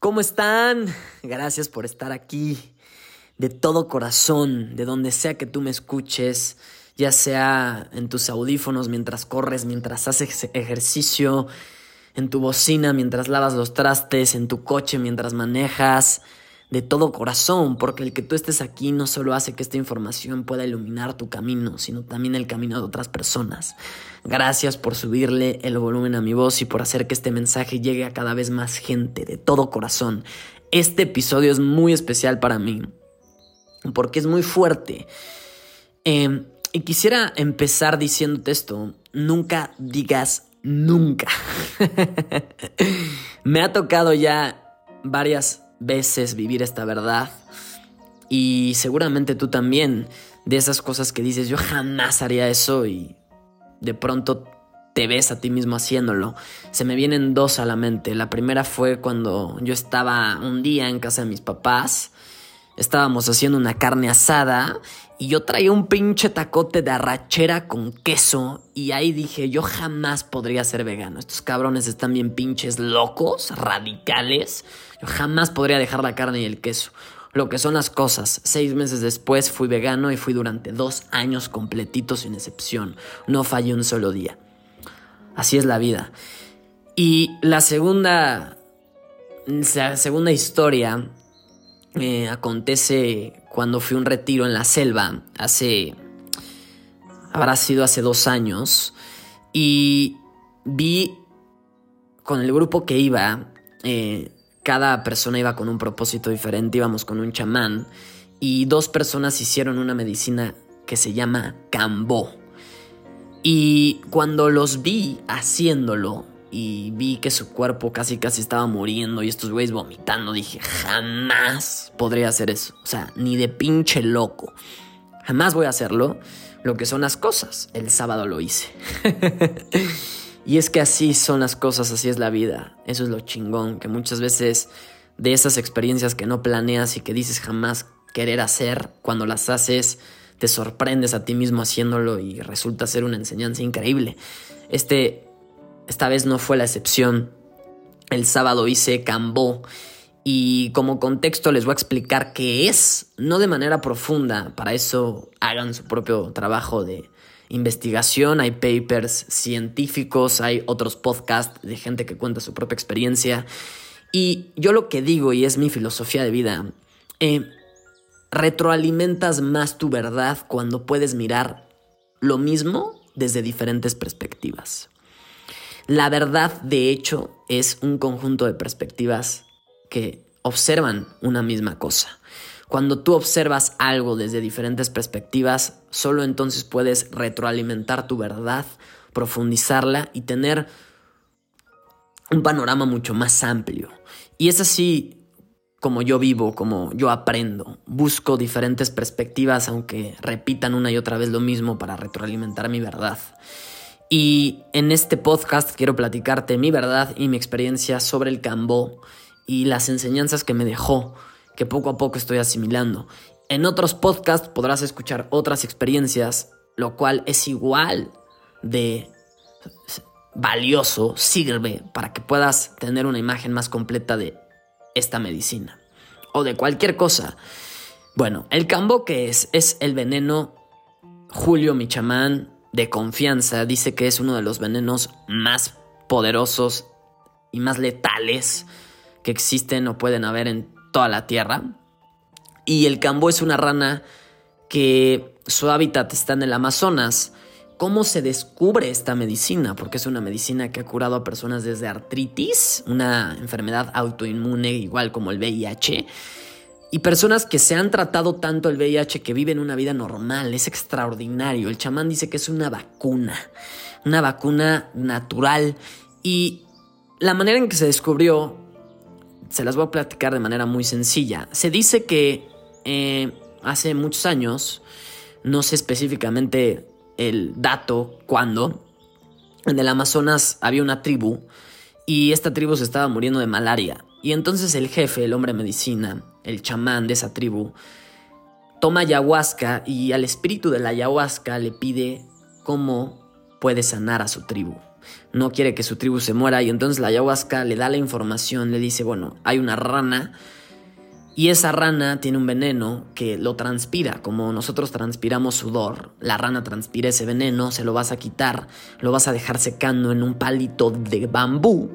¿Cómo están? Gracias por estar aquí. De todo corazón, de donde sea que tú me escuches, ya sea en tus audífonos mientras corres, mientras haces ejercicio, en tu bocina mientras lavas los trastes, en tu coche mientras manejas, de todo corazón, porque el que tú estés aquí no solo hace que esta información pueda iluminar tu camino, sino también el camino de otras personas. Gracias por subirle el volumen a mi voz y por hacer que este mensaje llegue a cada vez más gente, de todo corazón. Este episodio es muy especial para mí, porque es muy fuerte. Em, y quisiera empezar diciéndote esto, nunca digas nunca. Me ha tocado ya varias veces vivir esta verdad y seguramente tú también de esas cosas que dices yo jamás haría eso y de pronto te ves a ti mismo haciéndolo. Se me vienen dos a la mente. La primera fue cuando yo estaba un día en casa de mis papás. Estábamos haciendo una carne asada y yo traía un pinche tacote de arrachera con queso y ahí dije, yo jamás podría ser vegano. Estos cabrones están bien pinches locos, radicales. Yo jamás podría dejar la carne y el queso. Lo que son las cosas. Seis meses después fui vegano y fui durante dos años completitos sin excepción. No fallé un solo día. Así es la vida. Y la segunda, la segunda historia eh, acontece cuando fui a un retiro en la selva hace... habrá sido hace dos años. Y vi con el grupo que iba, eh, cada persona iba con un propósito diferente, íbamos con un chamán y dos personas hicieron una medicina que se llama Cambó. Y cuando los vi haciéndolo y vi que su cuerpo casi casi estaba muriendo y estos güeyes vomitando, dije, jamás podría hacer eso. O sea, ni de pinche loco. Jamás voy a hacerlo. Lo que son las cosas. El sábado lo hice. Y es que así son las cosas, así es la vida. Eso es lo chingón, que muchas veces de esas experiencias que no planeas y que dices jamás querer hacer, cuando las haces, te sorprendes a ti mismo haciéndolo y resulta ser una enseñanza increíble. Este, esta vez no fue la excepción. El sábado hice Cambó y como contexto les voy a explicar qué es, no de manera profunda, para eso hagan su propio trabajo de investigación, hay papers científicos, hay otros podcasts de gente que cuenta su propia experiencia. Y yo lo que digo, y es mi filosofía de vida, eh, retroalimentas más tu verdad cuando puedes mirar lo mismo desde diferentes perspectivas. La verdad, de hecho, es un conjunto de perspectivas que observan una misma cosa. Cuando tú observas algo desde diferentes perspectivas, solo entonces puedes retroalimentar tu verdad, profundizarla y tener un panorama mucho más amplio. Y es así como yo vivo, como yo aprendo. Busco diferentes perspectivas, aunque repitan una y otra vez lo mismo para retroalimentar mi verdad. Y en este podcast quiero platicarte mi verdad y mi experiencia sobre el Cambó y las enseñanzas que me dejó que poco a poco estoy asimilando. En otros podcasts podrás escuchar otras experiencias, lo cual es igual de valioso, sirve para que puedas tener una imagen más completa de esta medicina o de cualquier cosa. Bueno, el cambo que es es el veneno Julio mi chamán de confianza dice que es uno de los venenos más poderosos y más letales que existen o pueden haber en toda la Tierra. Y el cambo es una rana que su hábitat está en el Amazonas. ¿Cómo se descubre esta medicina? Porque es una medicina que ha curado a personas desde artritis, una enfermedad autoinmune igual como el VIH, y personas que se han tratado tanto el VIH que viven una vida normal. Es extraordinario. El chamán dice que es una vacuna, una vacuna natural. Y la manera en que se descubrió se las voy a platicar de manera muy sencilla. Se dice que eh, hace muchos años, no sé específicamente el dato, cuándo, en el Amazonas había una tribu y esta tribu se estaba muriendo de malaria. Y entonces el jefe, el hombre de medicina, el chamán de esa tribu, toma ayahuasca y al espíritu de la ayahuasca le pide cómo puede sanar a su tribu. No quiere que su tribu se muera y entonces la ayahuasca le da la información, le dice, bueno, hay una rana y esa rana tiene un veneno que lo transpira, como nosotros transpiramos sudor, la rana transpira ese veneno, se lo vas a quitar, lo vas a dejar secando en un palito de bambú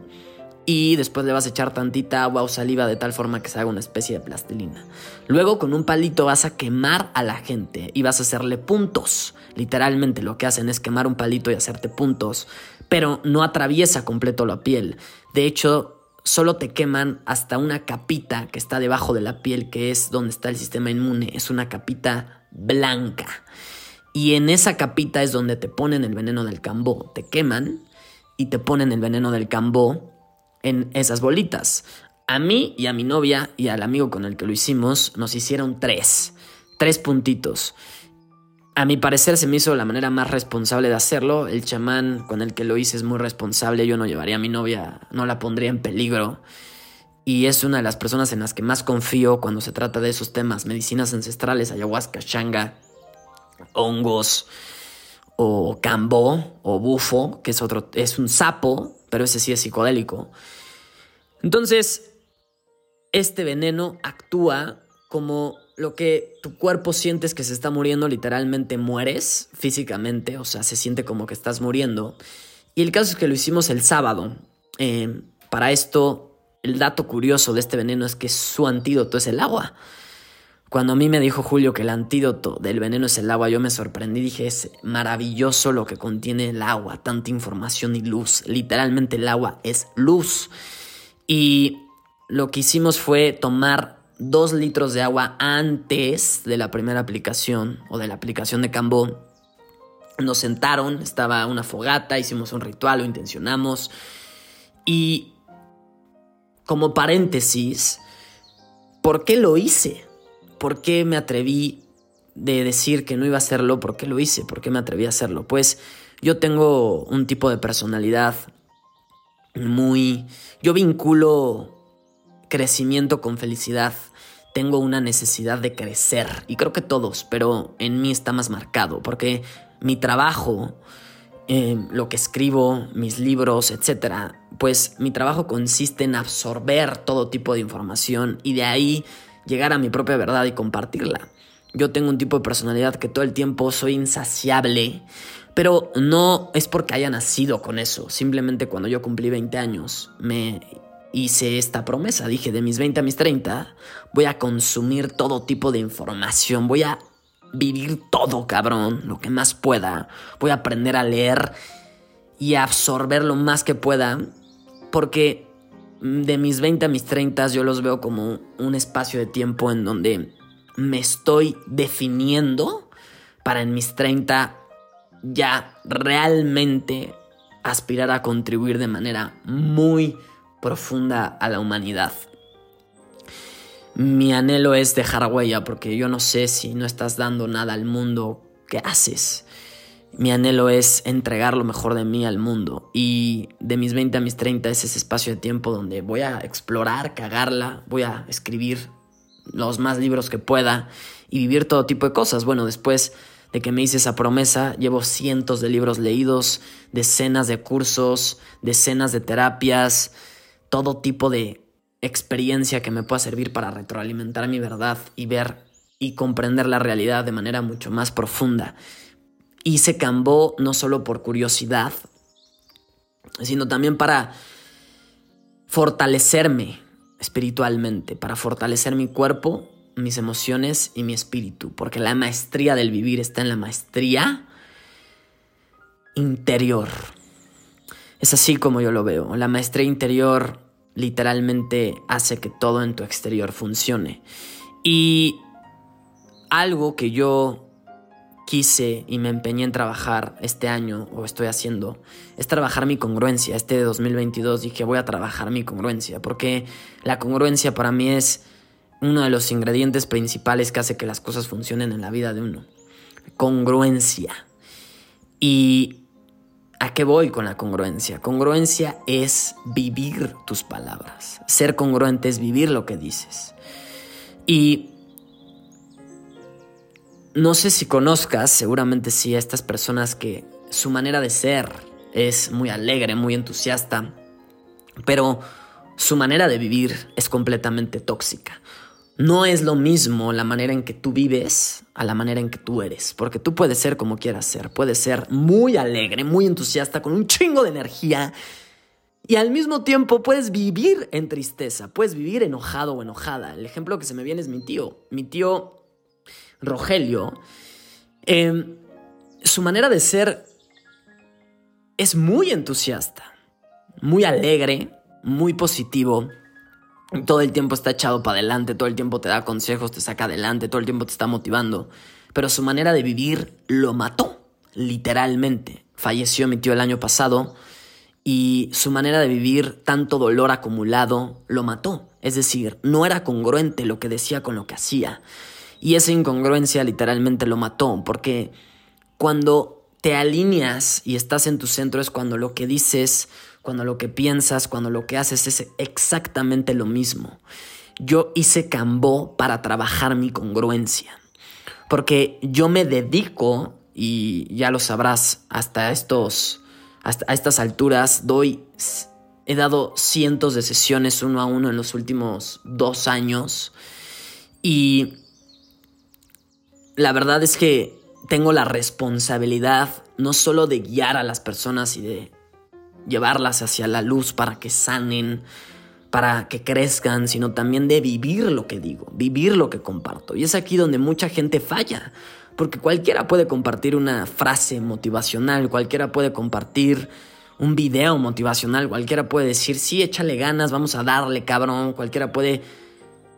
y después le vas a echar tantita agua o saliva de tal forma que se haga una especie de plastilina. Luego con un palito vas a quemar a la gente y vas a hacerle puntos. Literalmente lo que hacen es quemar un palito y hacerte puntos, pero no atraviesa completo la piel. De hecho, solo te queman hasta una capita que está debajo de la piel, que es donde está el sistema inmune. Es una capita blanca. Y en esa capita es donde te ponen el veneno del cambó. Te queman y te ponen el veneno del cambó en esas bolitas. A mí y a mi novia y al amigo con el que lo hicimos nos hicieron tres. Tres puntitos. A mi parecer se me hizo la manera más responsable de hacerlo. El chamán con el que lo hice es muy responsable. Yo no llevaría a mi novia, no la pondría en peligro. Y es una de las personas en las que más confío cuando se trata de esos temas. Medicinas ancestrales, ayahuasca, changa, hongos, o cambó, o bufo, que es otro, es un sapo, pero ese sí es psicodélico. Entonces, este veneno actúa como lo que tu cuerpo sientes que se está muriendo, literalmente mueres físicamente, o sea, se siente como que estás muriendo. Y el caso es que lo hicimos el sábado. Eh, para esto, el dato curioso de este veneno es que su antídoto es el agua. Cuando a mí me dijo Julio que el antídoto del veneno es el agua, yo me sorprendí. Dije, es maravilloso lo que contiene el agua, tanta información y luz. Literalmente el agua es luz. Y lo que hicimos fue tomar dos litros de agua antes de la primera aplicación o de la aplicación de Cambó. Nos sentaron, estaba una fogata, hicimos un ritual, lo intencionamos. Y como paréntesis, ¿por qué lo hice? ¿Por qué me atreví de decir que no iba a hacerlo? ¿Por qué lo hice? ¿Por qué me atreví a hacerlo? Pues yo tengo un tipo de personalidad muy... Yo vinculo crecimiento con felicidad tengo una necesidad de crecer. Y creo que todos, pero en mí está más marcado, porque mi trabajo, em, lo que escribo, mis libros, etc., pues mi trabajo consiste en absorber todo tipo de información y de ahí llegar a mi propia verdad y compartirla. Yo tengo un tipo de personalidad que todo el tiempo soy insaciable, pero no es porque haya nacido con eso. Simplemente cuando yo cumplí 20 años me hice esta promesa. Dije, de mis 20 a mis 30, voy a consumir todo tipo de información, voy a vivir todo, cabrón, lo que más pueda. Voy a aprender a leer y a absorber lo más que pueda, porque de mis 20 a mis 30 yo los veo como un espacio de tiempo en donde me estoy definiendo para en mis 30 ya realmente aspirar a contribuir de manera muy profunda a la humanidad. Mi anhelo es dejar huella porque yo no sé si no estás dando nada al mundo, ¿qué haces? Mi anhelo es entregar lo mejor de mí al mundo y de mis 20 a mis 30 es ese espacio de tiempo donde voy a explorar, cagarla, voy a escribir los más libros que pueda y vivir todo tipo de cosas. Bueno, después de que me hice esa promesa, llevo cientos de libros leídos, decenas de cursos, decenas de terapias, todo tipo de experiencia que me pueda servir para retroalimentar mi verdad y ver y comprender la realidad de manera mucho más profunda. Y se cambó no solo por curiosidad, sino también para fortalecerme espiritualmente, para fortalecer mi cuerpo, mis emociones y mi espíritu, porque la maestría del vivir está en la maestría interior. Es así como yo lo veo. La maestría interior literalmente hace que todo en tu exterior funcione. Y algo que yo quise y me empeñé en trabajar este año, o estoy haciendo, es trabajar mi congruencia. Este de 2022 dije voy a trabajar mi congruencia, porque la congruencia para mí es uno de los ingredientes principales que hace que las cosas funcionen en la vida de uno. Congruencia. Y ¿A qué voy con la congruencia? Congruencia es vivir tus palabras. Ser congruente es vivir lo que dices. Y no sé si conozcas, seguramente sí, a estas personas que su manera de ser es muy alegre, muy entusiasta, pero su manera de vivir es completamente tóxica. No es lo mismo la manera en que tú vives a la manera en que tú eres, porque tú puedes ser como quieras ser, puedes ser muy alegre, muy entusiasta, con un chingo de energía, y al mismo tiempo puedes vivir en tristeza, puedes vivir enojado o enojada. El ejemplo que se me viene es mi tío, mi tío Rogelio. Em, su manera de ser es muy entusiasta, muy alegre, muy positivo. Todo el tiempo está echado para adelante, todo el tiempo te da consejos, te saca adelante, todo el tiempo te está motivando. Pero su manera de vivir lo mató, literalmente. Falleció mi tío el año pasado y su manera de vivir tanto dolor acumulado lo mató. Es decir, no era congruente lo que decía con lo que hacía. Y esa incongruencia literalmente lo mató, porque cuando te alineas y estás en tu centro es cuando lo que dices, cuando lo que piensas, cuando lo que haces es exactamente lo mismo. Yo hice Cambó para trabajar mi congruencia, porque yo me dedico, y ya lo sabrás, hasta estos hasta a estas alturas doy, he dado cientos de sesiones uno a uno en los últimos dos años y la verdad es que tengo la responsabilidad no solo de guiar a las personas y de llevarlas hacia la luz para que sanen, para que crezcan, sino también de vivir lo que digo, vivir lo que comparto. Y es aquí donde mucha gente falla, porque cualquiera puede compartir una frase motivacional, cualquiera puede compartir un video motivacional, cualquiera puede decir, sí, échale ganas, vamos a darle, cabrón, cualquiera puede,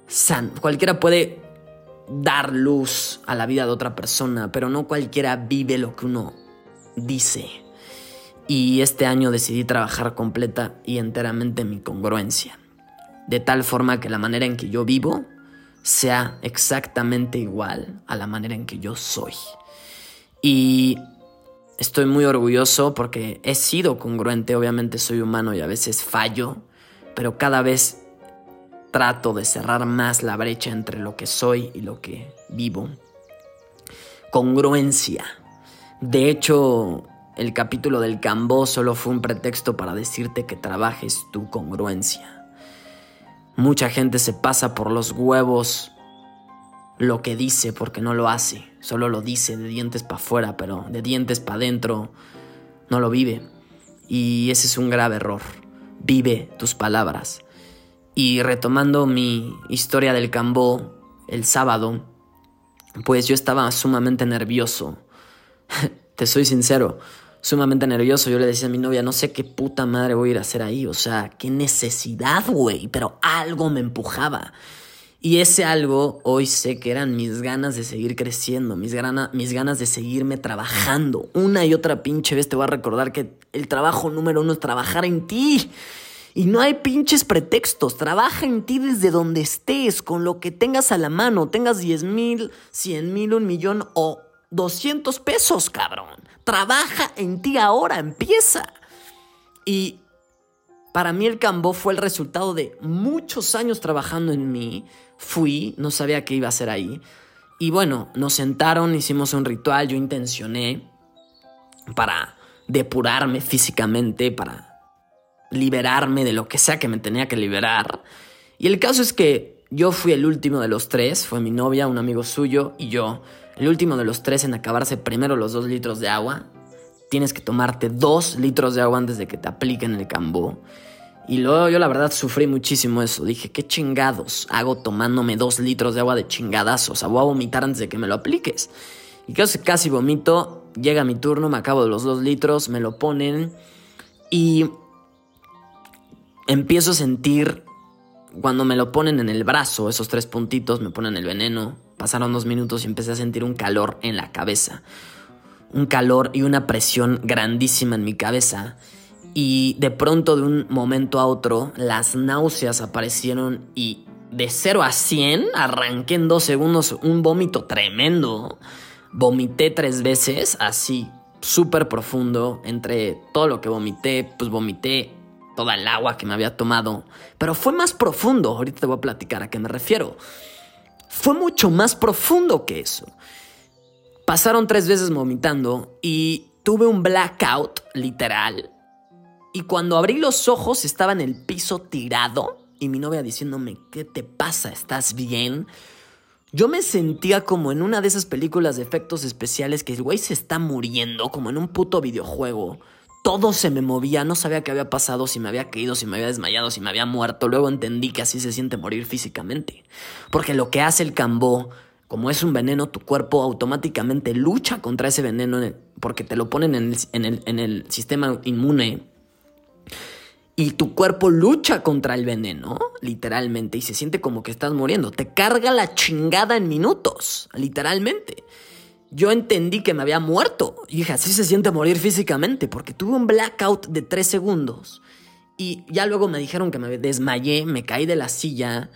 san, cualquiera puede dar luz a la vida de otra persona, pero no cualquiera vive lo que uno dice. Y este año decidí trabajar completa y enteramente en mi congruencia, de tal forma que la manera en que yo vivo sea exactamente igual a la manera en que yo soy. Y estoy muy orgulloso porque he sido congruente, obviamente soy humano y a veces fallo, pero cada vez trato de cerrar más la brecha entre lo que soy y lo que vivo. Congruencia. De hecho, el capítulo del Cambó solo fue un pretexto para decirte que trabajes tu congruencia. Mucha gente se pasa por los huevos lo que dice porque no lo hace. Solo lo dice de dientes para afuera, pero de dientes para adentro no lo vive. Y ese es un grave error. Vive tus palabras. Y retomando mi historia del Cambó el sábado, pues yo estaba sumamente nervioso. Te soy sincero, sumamente nervioso. Yo le decía a mi novia, no sé qué puta madre voy a ir a hacer ahí. O sea, qué necesidad, güey. Pero algo me empujaba. Y ese algo hoy sé que eran mis ganas de seguir creciendo, mis, mis ganas de seguirme trabajando. Una y otra pinche vez te voy a recordar que el trabajo número uno es trabajar en ti. Y no hay pinches pretextos. Trabaja en ti desde donde estés, con lo que tengas a la mano. Tengas 10 mil, 100 mil, un millón o 200 pesos, cabrón. Trabaja en ti ahora, empieza. Y para mí el Cambó fue el resultado de muchos años trabajando en mí. Fui, no sabía qué iba a hacer ahí. Y bueno, nos sentaron, hicimos un ritual, yo intencioné para depurarme físicamente, para liberarme de lo que sea que me tenía que liberar. Y el caso es que yo fui el último de los tres, fue mi novia, un amigo suyo y yo el último de los tres en acabarse primero los dos litros de agua. Tienes que tomarte dos litros de agua antes de que te apliquen el cambó. Y luego yo la verdad sufrí muchísimo eso. Dije, ¿qué chingados hago tomándome dos litros de agua de chingadas? O sea, voy a vomitar antes de que me lo apliques. Y casi, casi vomito. Llega mi turno, me acabo de los dos litros, me lo ponen. Y empiezo a sentir, cuando me lo ponen en el brazo, esos tres puntitos, me ponen el veneno. Pasaron dos minutos y empecé a sentir un calor en la cabeza. Un calor y una presión grandísima en mi cabeza. Y de pronto, de un momento a otro, las náuseas aparecieron y de 0 a 100 arranqué en dos segundos un vómito tremendo. Vomité tres veces, así, súper profundo. Entre todo lo que vomité, pues vomité toda el agua que me había tomado. Pero fue más profundo, ahorita te voy a platicar a qué me refiero fue mucho más profundo que eso. Pasaron tres veces vomitando y tuve un blackout, literal. Y cuando abrí los ojos estaba en el piso tirado y mi novia diciéndome, ¿qué te pasa? ¿Estás bien? Yo me sentía como en una de esas películas de efectos especiales que el güey se está muriendo, como en un puto videojuego. Todo se me movía, no sabía qué había pasado, si me había caído, si me había desmayado, si me había muerto. Luego entendí que así se siente morir físicamente. Porque lo que hace el cambó, como es un veneno, tu cuerpo automáticamente lucha contra ese veneno porque te lo ponen en el, en el sistema inmune y tu cuerpo lucha contra el veneno, literalmente, y se siente como que estás muriendo. Te carga la chingada en minutos, literalmente. Yo entendí que me había muerto. Y dije, así se siente morir físicamente, porque tuve un blackout de tres segundos. Y ya luego me dijeron que me desmayé, me caí de la silla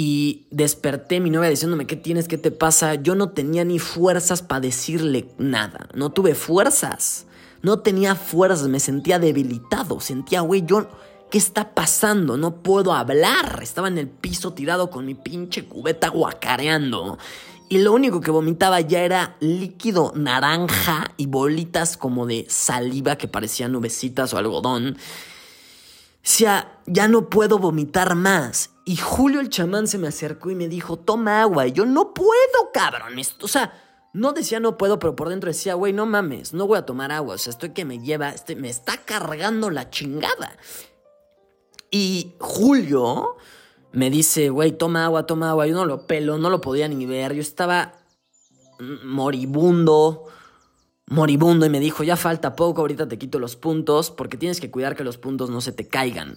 y desperté mi novia diciéndome, ¿qué tienes? ¿Qué te pasa? Yo no tenía ni fuerzas para decirle nada. No tuve fuerzas. No tenía fuerzas, me sentía debilitado. Sentía, güey, yo, ¿qué está pasando? No puedo hablar. Estaba en el piso tirado con mi pinche cubeta guacareando. Y lo único que vomitaba ya era líquido naranja y bolitas como de saliva que parecían nubecitas o algodón. Sea, ya no puedo vomitar más. Y Julio el chamán se me acercó y me dijo, toma agua. Y yo no puedo, cabrón. O sea, no decía no puedo, pero por dentro decía, güey, no mames, no voy a tomar agua. O sea, estoy que me lleva, este, me está cargando la chingada. Y Julio me dice, güey, toma agua, toma agua. Yo no lo pelo, no lo podía ni ver. Yo estaba moribundo, moribundo. Y me dijo, ya falta poco, ahorita te quito los puntos, porque tienes que cuidar que los puntos no se te caigan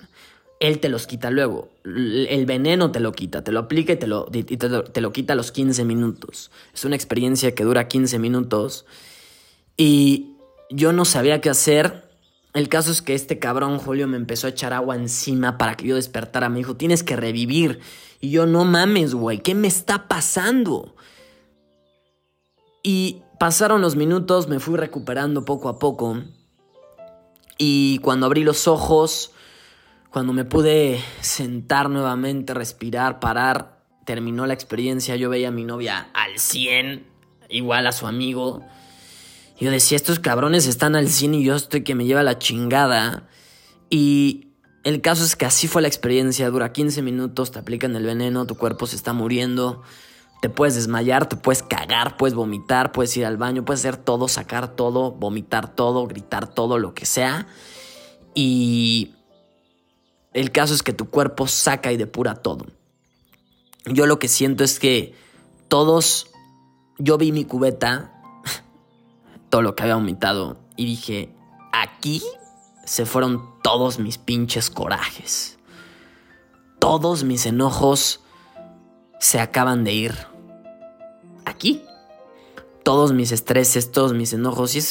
él te los quita luego. El veneno te lo quita, te lo aplica y te lo, te lo, quita a los 15 minutos. Es una experiencia que dura 15 minutos. Y yo no sabía qué hacer. El caso es que este cabrón Julio me empezó a echar agua encima para que yo despertara. Me dijo, tienes que revivir. Y yo, no mames, güey, ¿qué me está pasando? Y pasaron los minutos, me fui recuperando poco a poco. Y cuando abrí los ojos, cuando me pude sentar nuevamente, respirar, parar, terminó la experiencia, yo veía a mi novia al 100, igual a su amigo. Yo decía, estos cabrones están al 100 y yo estoy que me lleva la chingada. Y el caso es que así fue la experiencia, dura 15 minutos, te aplican el veneno, tu cuerpo se está muriendo, te puedes desmayar, te puedes cagar, puedes vomitar, puedes ir al baño, puedes hacer todo, sacar todo, vomitar todo, gritar todo, lo que sea. Y el caso es que tu cuerpo saca y depura todo. Yo lo que siento es que todos, yo vi mi cubeta, todo lo que había vomitado, y dije, aquí se fueron todos mis pinches corajes. Todos mis enojos se acaban de ir. Aquí. Todos mis estreses, todos mis enojos. Y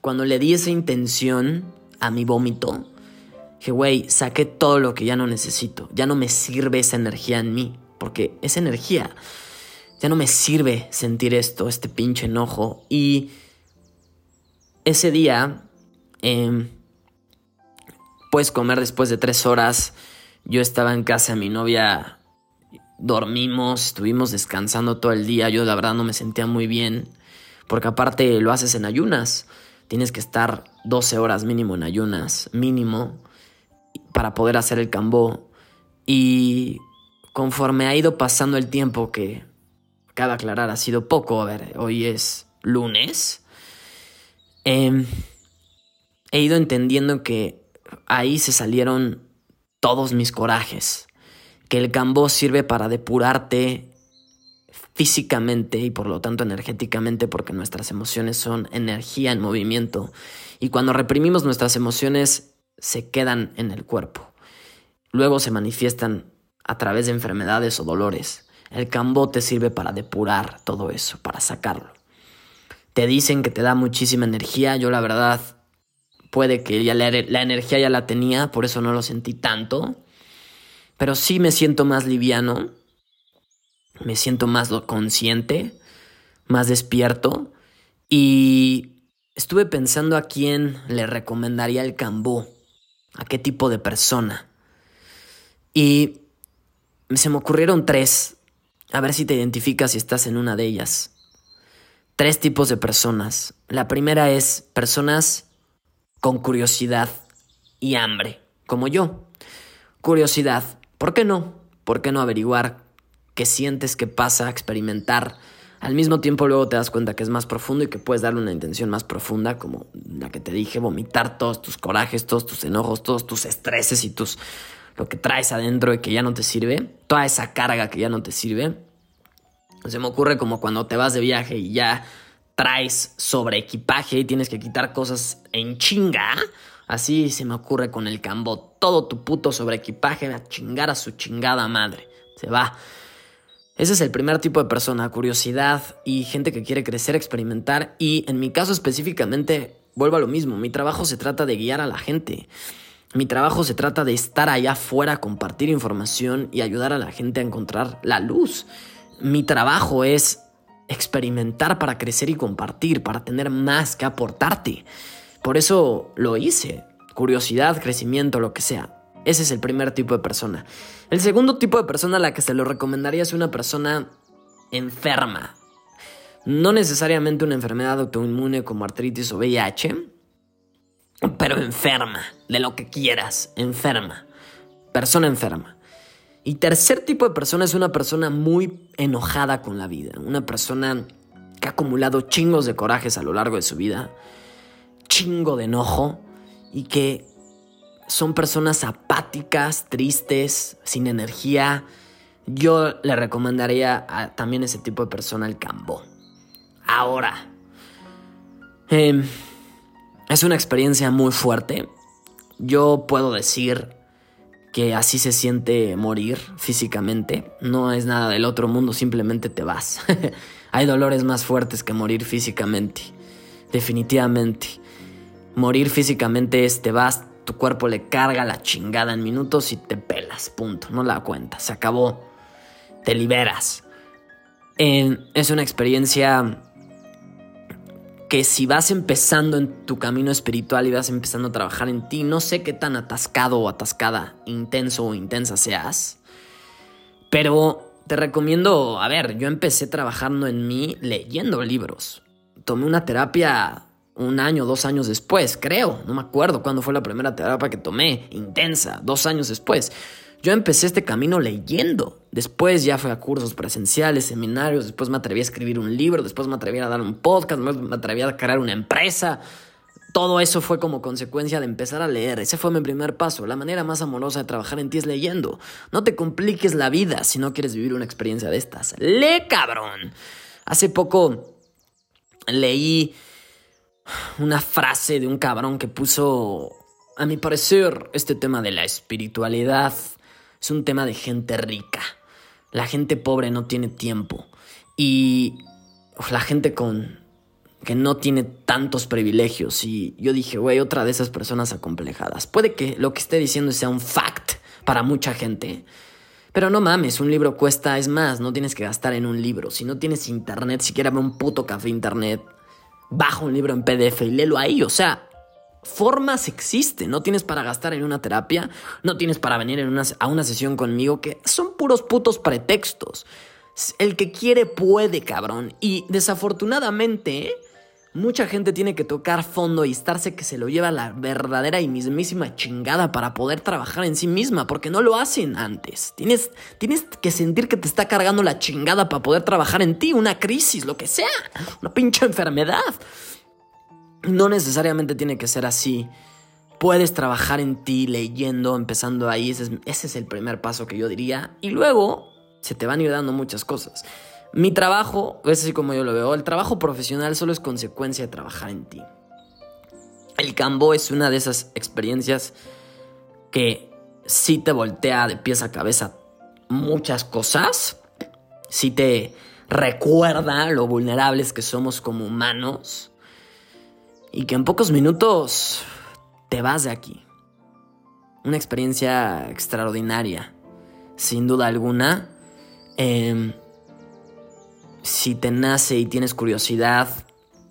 cuando le di esa intención a mi vómito, que, güey, saqué todo lo que ya no necesito. Ya no me sirve esa energía en mí. Porque esa energía ya no me sirve sentir esto, este pinche enojo. Y ese día, em, puedes comer después de tres horas. Yo estaba en casa mi novia, dormimos, estuvimos descansando todo el día. Yo la verdad no me sentía muy bien. Porque aparte lo haces en ayunas. Tienes que estar 12 horas mínimo en ayunas, mínimo para poder hacer el cambó. Y conforme ha ido pasando el tiempo, que cabe aclarar, ha sido poco, a ver, hoy es lunes, em, he ido entendiendo que ahí se salieron todos mis corajes, que el cambó sirve para depurarte físicamente y por lo tanto energéticamente porque nuestras emociones son energía en movimiento y cuando reprimimos nuestras emociones se quedan en el cuerpo. Luego se manifiestan a través de enfermedades o dolores. El cambó te sirve para depurar todo eso, para sacarlo. Te dicen que te da muchísima energía. Yo la verdad puede que ya la, la energía ya la tenía, por eso no lo sentí tanto. Pero sí me siento más liviano, me siento más consciente, más despierto. Y estuve pensando a quién le recomendaría el cambó a qué tipo de persona. Y se me ocurrieron tres, a ver si te identificas si estás en una de ellas. Tres tipos de personas. La primera es personas con curiosidad y hambre, como yo. Curiosidad, ¿por qué no? ¿Por qué no averiguar qué sientes, qué pasa, experimentar? Al mismo tiempo luego te das cuenta que es más profundo y que puedes darle una intención más profunda, como la que te dije, vomitar todos tus corajes, todos tus enojos, todos tus estreses y tus lo que traes adentro y que ya no te sirve, toda esa carga que ya no te sirve. Se me ocurre como cuando te vas de viaje y ya traes sobre equipaje y tienes que quitar cosas en chinga. Así se me ocurre con el cambo. Todo tu puto sobre equipaje a chingar a su chingada madre. Se va. Ese es el primer tipo de persona, curiosidad y gente que quiere crecer, experimentar y en mi caso específicamente, vuelvo a lo mismo, mi trabajo se trata de guiar a la gente. Mi trabajo se trata de estar allá afuera, compartir información y ayudar a la gente a encontrar la luz. Mi trabajo es experimentar para crecer y compartir, para tener más que aportarte. Por eso lo hice. Curiosidad, crecimiento, lo que sea. Ese es el primer tipo de persona. El segundo tipo de persona a la que se lo recomendaría es una persona enferma. No necesariamente una enfermedad autoinmune como artritis o VIH, pero enferma, de lo que quieras, enferma. Persona enferma. Y tercer tipo de persona es una persona muy enojada con la vida, una persona que ha acumulado chingos de corajes a lo largo de su vida, chingo de enojo y que son personas apáticas, tristes, sin energía. Yo le recomendaría a también ese tipo de persona el cambo. Ahora, em, es una experiencia muy fuerte. Yo puedo decir que así se siente morir físicamente. No es nada del otro mundo, simplemente te vas. Hay dolores más fuertes que morir físicamente. Definitivamente. Morir físicamente es te vas, tu cuerpo le carga la chingada en minutos y te pelas, punto, no la cuentas, se acabó, te liberas. es una experiencia que si vas empezando en tu camino espiritual y vas empezando a trabajar en ti, no sé qué tan atascado o atascada, intenso o intensa seas, pero te recomiendo, a ver, yo empecé trabajando en mí leyendo libros. Tomé una terapia un año, dos años después, creo. No me acuerdo cuándo fue la primera terapia que tomé, intensa, dos años después. Yo empecé este camino leyendo. Después ya fui a cursos presenciales, seminarios, después me atreví a escribir un libro, después me atreví a dar un podcast, me atreví a crear una empresa. Todo eso fue como consecuencia de empezar a leer. Ese fue mi primer paso. La manera más amorosa de trabajar en ti es leyendo. No te compliques la vida si no quieres vivir una experiencia de estas. Lee, cabrón. Hace poco leí una frase de un cabrón que puso, a mi parecer, este tema de la espiritualidad es un tema de gente rica. La gente pobre no tiene tiempo. Y la gente con que no tiene tantos privilegios. Y yo dije, güey, otra de esas personas acomplejadas. Puede que lo que esté diciendo sea un fact para mucha gente. Pero no mames, un libro cuesta, es más, no tienes que gastar en un libro. Si no tienes internet, siquiera ve un puto café internet, baja un libro en PDF y léelo ahí. O sea, formas existen. No tienes para gastar en una terapia, no tienes para venir en una, a una sesión conmigo, que son puros putos pretextos. El que quiere puede, cabrón. Y desafortunadamente, Mucha gente tiene que tocar fondo y estarse que se lo lleva la verdadera y mismísima chingada para poder trabajar en sí misma, porque no lo hacen antes. Tienes, tienes que sentir que te está cargando la chingada para poder trabajar en ti, una crisis, lo que sea, una pinche enfermedad. No necesariamente tiene que ser así. Puedes trabajar en ti leyendo, empezando ahí, ese es, ese es el primer paso que yo diría, y luego se te van a ir dando muchas cosas. Mi trabajo, es así como yo lo veo, el trabajo profesional solo es consecuencia de trabajar en ti. El cambo es una de esas experiencias que sí te voltea de pies a cabeza muchas cosas, sí te recuerda lo vulnerables que somos como humanos y que en pocos minutos te vas de aquí. Una experiencia extraordinaria, sin duda alguna. Eh, si te nace y tienes curiosidad,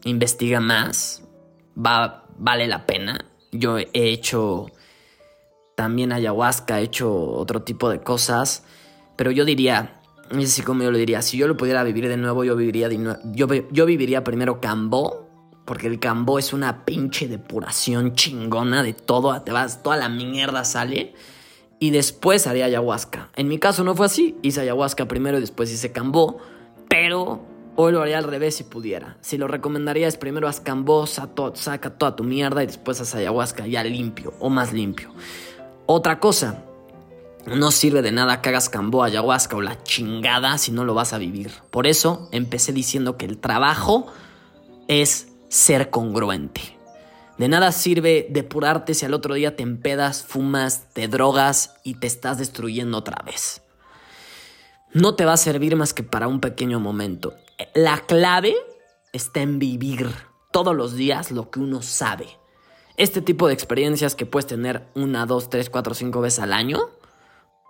investiga más. Va, vale la pena. Yo he hecho también ayahuasca, he hecho otro tipo de cosas. Pero yo diría, es así como yo lo diría, si yo lo pudiera vivir de nuevo, yo viviría, yo, yo viviría primero Cambó, porque el Cambó es una pinche depuración chingona de todo, te vas, toda la mierda sale. Y después haría ayahuasca. En mi caso no fue así, hice ayahuasca primero y después hice Cambó, pero hoy lo haría al revés si pudiera. Si lo recomendaría es primero haz Cambó, saca toda tu mierda y después haz ayahuasca ya limpio o más limpio. Otra cosa, no sirve de nada que hagas cambó, ayahuasca o la chingada si no lo vas a vivir. Por eso empecé diciendo que el trabajo es ser congruente. De nada sirve depurarte si al otro día te empedas, fumas, te drogas y te estás destruyendo otra vez. No te va a servir más que para un pequeño momento. La clave está en vivir todos los días lo que uno sabe. Este tipo de experiencias que puedes tener una, dos, tres, cuatro, cinco veces al año,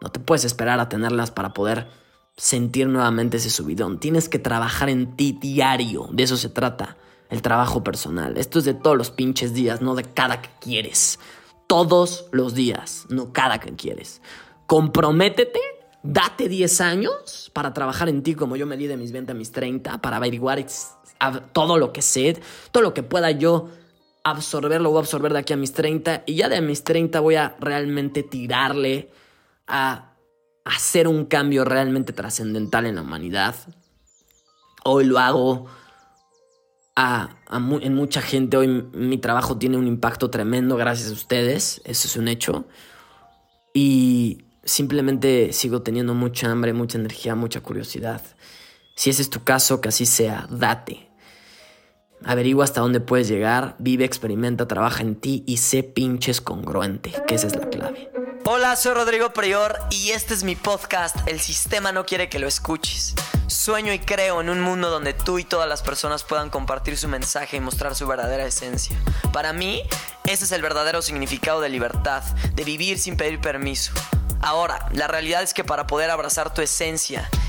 no te puedes esperar a tenerlas para poder sentir nuevamente ese subidón. Tienes que trabajar en ti diario. De eso se trata el trabajo personal. Esto es de todos los pinches días, no de cada que quieres. Todos los días, no cada que quieres. Comprométete, date 10 años para trabajar en ti como yo me di de mis 20 a mis 30, para averiguar todo lo que sé, todo lo que pueda yo absorberlo voy a absorber de aquí a mis 30 y ya de mis 30 voy a realmente tirarle a hacer un cambio realmente trascendental en la humanidad. Hoy lo hago en mucha gente. Hoy mi trabajo tiene un impacto tremendo gracias a ustedes. Eso es un hecho. Y simplemente sigo teniendo mucha hambre, mucha energía, mucha curiosidad. Si ese es tu caso, que así sea, date. Averigua hasta dónde puedes llegar, vive, experimenta, trabaja en ti y sé pinches congruente, que esa es la clave. Hola, soy Rodrigo Prior y este es mi podcast El sistema no quiere que lo escuches. Sueño y creo en un mundo donde tú y todas las personas puedan compartir su mensaje y mostrar su verdadera esencia. Para mí, ese es el verdadero significado de libertad, de vivir sin pedir permiso. Ahora, la realidad es que para poder abrazar tu esencia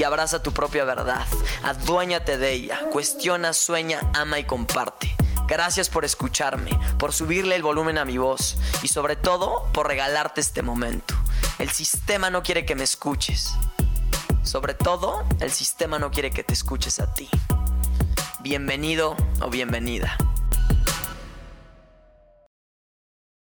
y abraza tu propia verdad. Aduéñate de ella. Cuestiona, sueña, ama y comparte. Gracias por escucharme, por subirle el volumen a mi voz y sobre todo por regalarte este momento. El sistema no quiere que me escuches. Sobre todo, el sistema no quiere que te escuches a ti. Bienvenido o bienvenida.